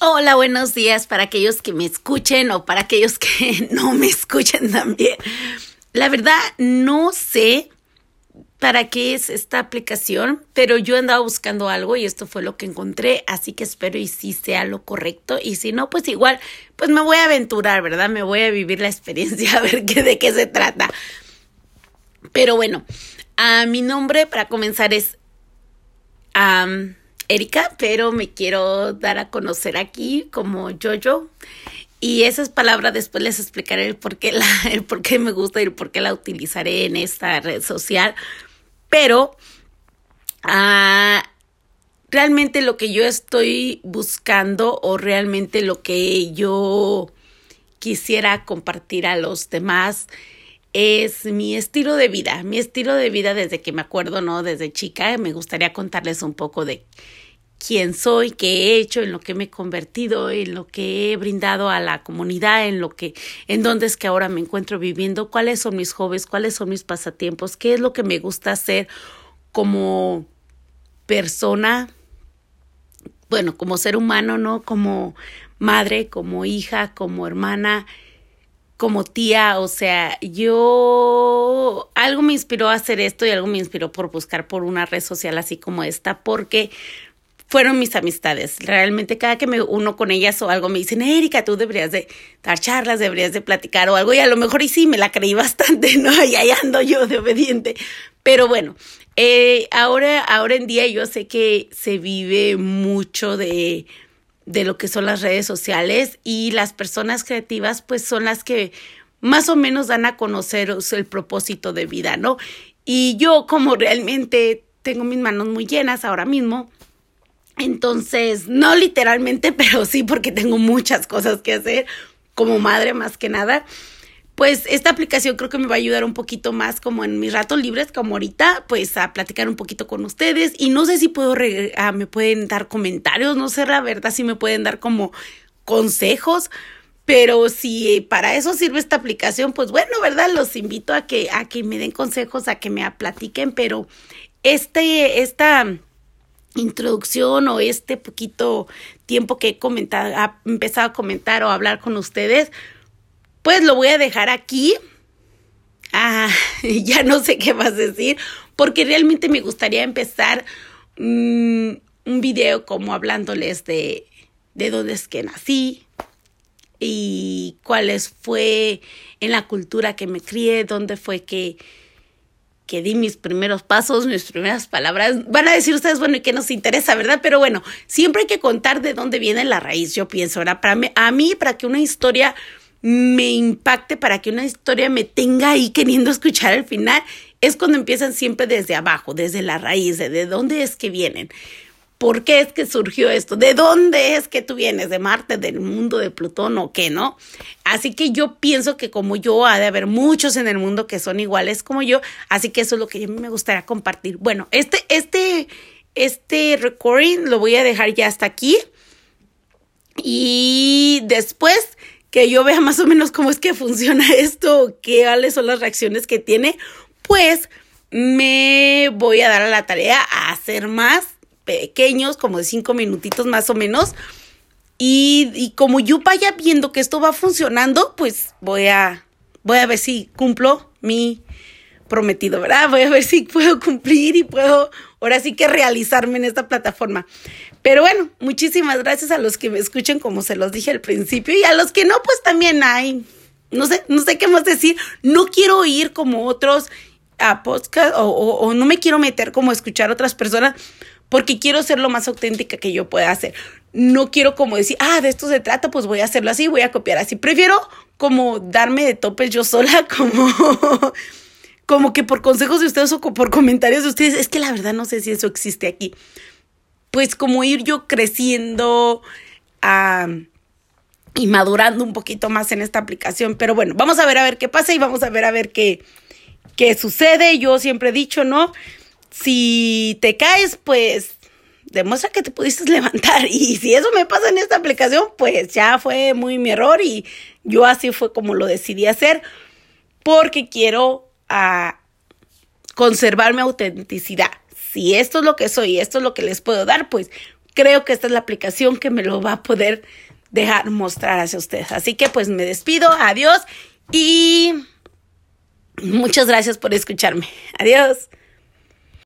Hola, buenos días para aquellos que me escuchen o para aquellos que no me escuchen también. La verdad, no sé para qué es esta aplicación, pero yo andaba buscando algo y esto fue lo que encontré, así que espero y sí sea lo correcto y si no, pues igual, pues me voy a aventurar, ¿verdad? Me voy a vivir la experiencia a ver qué, de qué se trata. Pero bueno, a mi nombre para comenzar es Erika, pero me quiero dar a conocer aquí como Jojo. Y esas palabras después les explicaré el por qué, la, el por me gusta y el por qué la utilizaré en esta red social. Pero ah, realmente lo que yo estoy buscando o realmente lo que yo quisiera compartir a los demás es mi estilo de vida, mi estilo de vida desde que me acuerdo, ¿no? Desde chica, me gustaría contarles un poco de quién soy, qué he hecho, en lo que me he convertido, en lo que he brindado a la comunidad, en lo que, en dónde es que ahora me encuentro viviendo, cuáles son mis hobbies, cuáles son mis pasatiempos, qué es lo que me gusta hacer como persona, bueno, como ser humano, ¿no? Como madre, como hija, como hermana, como tía, o sea, yo algo me inspiró a hacer esto y algo me inspiró por buscar por una red social así como esta, porque fueron mis amistades. Realmente cada que me uno con ellas o algo me dicen, Erika, tú deberías de dar charlas, deberías de platicar o algo. Y a lo mejor y sí, me la creí bastante, ¿no? Y ahí ando yo de obediente. Pero bueno, eh, ahora, ahora en día yo sé que se vive mucho de, de lo que son las redes sociales y las personas creativas pues son las que más o menos dan a conocer el propósito de vida, ¿no? Y yo como realmente tengo mis manos muy llenas ahora mismo, entonces, no literalmente, pero sí porque tengo muchas cosas que hacer como madre más que nada. Pues esta aplicación creo que me va a ayudar un poquito más como en mis ratos libres, como ahorita, pues a platicar un poquito con ustedes. Y no sé si puedo, ah, me pueden dar comentarios, no sé la verdad si me pueden dar como consejos. Pero si para eso sirve esta aplicación, pues bueno, ¿verdad? Los invito a que, a que me den consejos, a que me platiquen, pero este, esta introducción o este poquito tiempo que he comentado, ha empezado a comentar o a hablar con ustedes, pues lo voy a dejar aquí. Ah, ya no sé qué más decir, porque realmente me gustaría empezar mm, un video como hablándoles de, de dónde es que nací y cuáles fue en la cultura que me crié, dónde fue que que di mis primeros pasos, mis primeras palabras. Van a decir ustedes, bueno, ¿y qué nos interesa, verdad? Pero bueno, siempre hay que contar de dónde viene la raíz, yo pienso, ¿verdad? Para mí, a mí, para que una historia me impacte, para que una historia me tenga ahí queriendo escuchar al final, es cuando empiezan siempre desde abajo, desde la raíz, de dónde es que vienen. ¿Por qué es que surgió esto? ¿De dónde es que tú vienes? ¿De Marte, del mundo de Plutón o qué, no? Así que yo pienso que como yo, ha de haber muchos en el mundo que son iguales como yo, así que eso es lo que a mí me gustaría compartir. Bueno, este, este, este recording lo voy a dejar ya hasta aquí. Y después que yo vea más o menos cómo es que funciona esto, qué son las reacciones que tiene, pues me voy a dar a la tarea a hacer más pequeños, como de cinco minutitos más o menos. Y, y, como yo vaya viendo que esto va funcionando, pues voy a, voy a ver si cumplo mi prometido, ¿verdad? Voy a ver si puedo cumplir y puedo ahora sí que realizarme en esta plataforma. Pero bueno, muchísimas gracias a los que me escuchen, como se los dije al principio, y a los que no, pues también hay, no sé, no sé qué más decir. No quiero ir como otros a podcast o, o no me quiero meter como escuchar a otras personas porque quiero ser lo más auténtica que yo pueda hacer. No quiero como decir, ah, de esto se trata, pues voy a hacerlo así, voy a copiar así. Prefiero como darme de topes yo sola, como, como que por consejos de ustedes o por comentarios de ustedes, es que la verdad no sé si eso existe aquí. Pues como ir yo creciendo y madurando un poquito más en esta aplicación. Pero bueno, vamos a ver a ver qué pasa y vamos a ver a ver qué, qué sucede. Yo siempre he dicho, ¿no? si te caes, pues demuestra que te pudiste levantar. Y si eso me pasa en esta aplicación, pues ya fue muy mi error y yo así fue como lo decidí hacer porque quiero ah, conservar mi autenticidad. Si esto es lo que soy, esto es lo que les puedo dar, pues creo que esta es la aplicación que me lo va a poder dejar mostrar hacia ustedes. Así que pues me despido, adiós y muchas gracias por escucharme. Adiós.